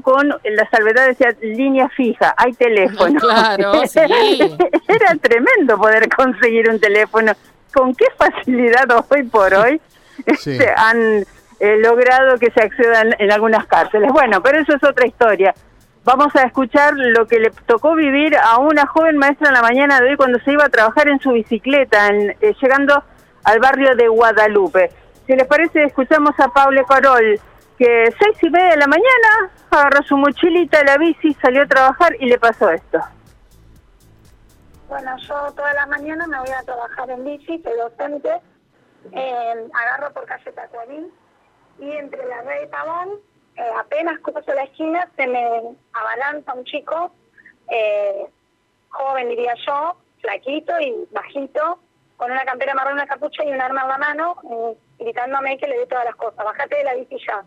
con la salvedad, decía línea fija, hay teléfono. Claro, sí. Era tremendo poder conseguir un teléfono. ¿Con qué facilidad hoy por hoy Sí. este, han eh, logrado que se accedan en algunas cárceles? Bueno, pero eso es otra historia. Vamos a escuchar lo que le tocó vivir a una joven maestra en la mañana de hoy cuando se iba a trabajar en su bicicleta, en- eh, llegando al barrio de Guadalupe. Si les parece, escuchamos a Pablo Corol, que seis y media de la mañana agarró su mochilita, la bici, salió a trabajar y le pasó esto. Bueno, yo todas las mañanas me voy a trabajar en bici, soy docente, eh, agarro por calle Tacuarín y entre la red y Pavón, eh, apenas cruzo la esquina, se me abalanza un chico, eh, joven diría yo, flaquito y bajito, con una campera marrón, una capucha y un arma en la mano, eh, gritándome que le dé todas las cosas, bájate de la bici ya.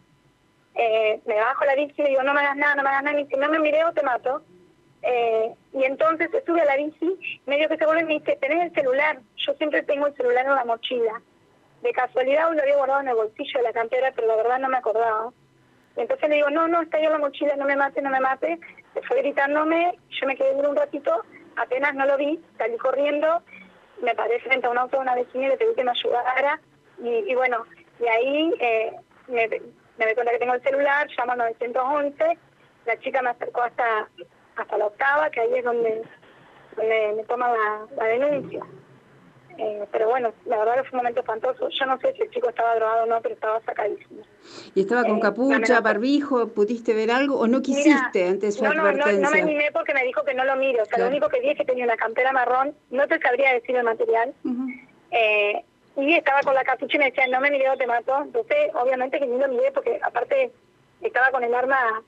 Eh, me bajo la bici y digo, no me hagas nada, no me hagas nada, y si no me mireo te mato. Eh, y entonces sube a la bici, medio que se vuelve y me dice, tenés el celular, yo siempre tengo el celular en la mochila. De casualidad lo había guardado en el bolsillo de la campera, pero la verdad no me acordaba. Y entonces le digo, no, no, está ahí en la mochila, no me mate, no me mate. Se fue gritándome, yo me quedé un ratito, apenas no lo vi, salí corriendo, me paré frente a un auto de una vecina y le pedí que me ayudara. Y, y bueno, y ahí eh, me, me doy cuenta que tengo el celular, llamo al 911, la chica me acercó hasta hasta la octava, que ahí es donde, donde me toman la, la denuncia. Eh, pero bueno, la verdad que fue un momento espantoso. Yo no sé si el chico estaba drogado o no, pero estaba sacadísimo. ¿Y estaba con Eh, capucha, barbijo? ¿Pudiste ver algo o no Mira, quisiste ante su no, no, no, advertencia? no me animé porque me dijo que no lo mire. O sea, Claro. lo único que vi es que tenía una campera marrón. No te sabría decir el material. Eh, y estaba con la capucha y me decía, no me miré o te mato. Entonces, obviamente que ni lo miré porque aparte estaba con el arma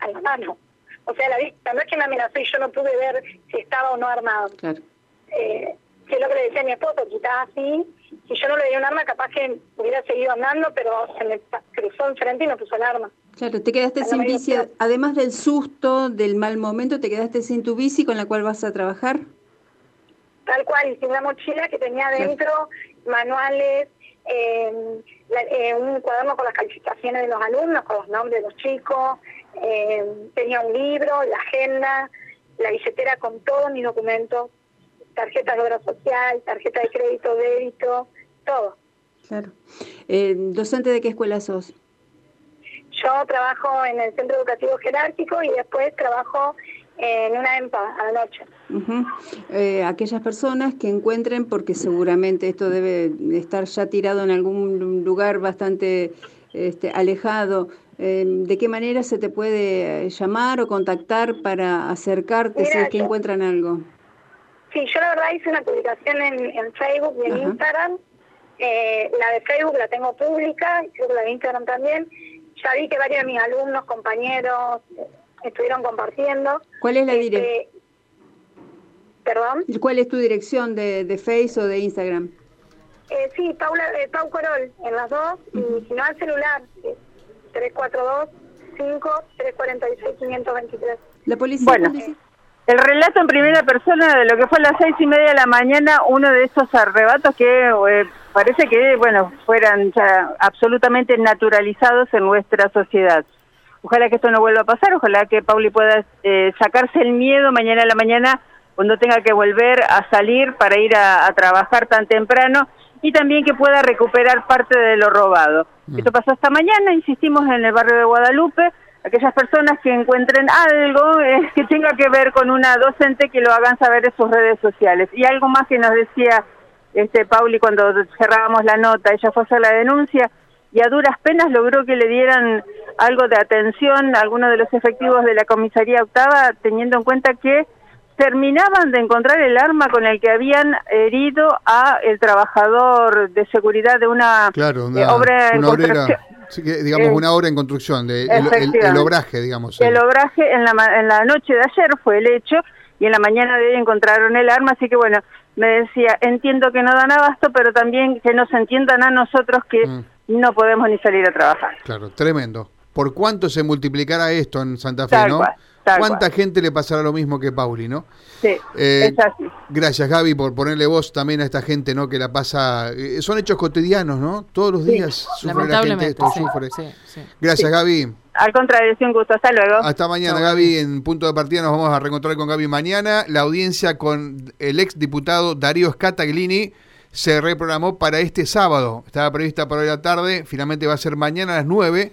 a la mano. O sea, la vista, no es que me amenazó y yo no pude ver si estaba o no armado. Claro. Eh, que es lo que le decía a mi esposo, quizás así, si yo no le di un arma, capaz que hubiera seguido andando, pero se me cruzó enfrente y me puso el arma. Claro, te quedaste la sin bici, además del susto, del mal momento, te quedaste sin tu bici con la cual vas a trabajar. Tal cual, y sin una mochila que tenía Claro. Manuales, eh, la- eh, un cuaderno con las calificaciones de los alumnos, con los nombres de los chicos, eh, tenía un libro, la agenda, la billetera con todos mis documentos, tarjetas de obra social, tarjeta de crédito, débito, todo. Claro. Eh, ¿Docente de qué escuela sos? Yo trabajo en el centro educativo jerárquico y después trabajo en una EMPA a la noche. Ujú. Eh, aquellas personas que encuentren, porque seguramente esto debe estar ya tirado en algún lugar bastante este, alejado, eh, ¿de qué manera se te puede eh, llamar o contactar para acercarte si Mira, es que yo- encuentran algo? Sí, yo la verdad hice una publicación en, en Facebook y en Ajá. Instagram. Eh, la de Facebook la tengo pública, creo que la de Instagram también. Ya vi que varios de mis alumnos, compañeros, estuvieron compartiendo. ¿Cuál es la Este, dire- Perdón. ¿Cuál es tu dirección de, de Face o de Instagram? Eh, sí, Paula, eh, Pau Corol, en las dos. Y si no, al celular, eh, 342 5 346 523 La policía. Bueno. policía- El relato en primera persona de lo que fue a las seis y media de la mañana, uno de esos arrebatos que eh, parece que, bueno, fueran ya absolutamente naturalizados en nuestra sociedad. Ojalá que esto no vuelva a pasar, ojalá que Pauli pueda eh, sacarse el miedo mañana a la mañana cuando tenga que volver a salir para ir a, a trabajar tan temprano y también que pueda recuperar parte de lo robado. Esto pasó esta mañana, insistimos en el barrio de Guadalupe, aquellas personas que encuentren algo eh, que tenga que ver con una docente que lo hagan saber en sus redes sociales. Y algo más que nos decía este Pauli cuando cerrábamos la nota, ella fue a hacer la denuncia y a duras penas logró que le dieran algo de atención a algunos de los efectivos de la comisaría octava, teniendo en cuenta que terminaban de encontrar el arma con el que habían herido a el trabajador de seguridad de una, Claro, eh, una, obra en una construcción. digamos, Eh, una obra en construcción, de, el, el- el, efectivamente. obraje, digamos. El el- obraje en la, ma- en la noche de ayer fue el hecho y en la mañana de hoy encontraron el arma, así que bueno, me decía, entiendo que no dan abasto, pero también que nos entiendan a nosotros que Mm. no podemos ni salir a trabajar. Claro, tremendo. ¿Por cuánto se multiplicará esto en Santa Fe, Tal no? cual, tal ¿Cuánta cual. gente le pasará lo mismo que Pauli, no? Sí, Eh, es así. Gracias, Gaby, por ponerle voz también a esta gente, ¿no? Que la pasa. eh, son hechos cotidianos, ¿no? Todos los Sí. días sufre la gente Lamentablemente. esto, sí, sufre. sí, sí. Gracias, Gaby. Al contrario, es un gusto. Hasta luego. Hasta mañana, Gaby. En punto de partida nos vamos a reencontrar con Gaby mañana. La audiencia con el ex diputado Darío Scataglini se reprogramó para este sábado. Estaba prevista para hoy a la tarde, finalmente va a ser mañana a las 9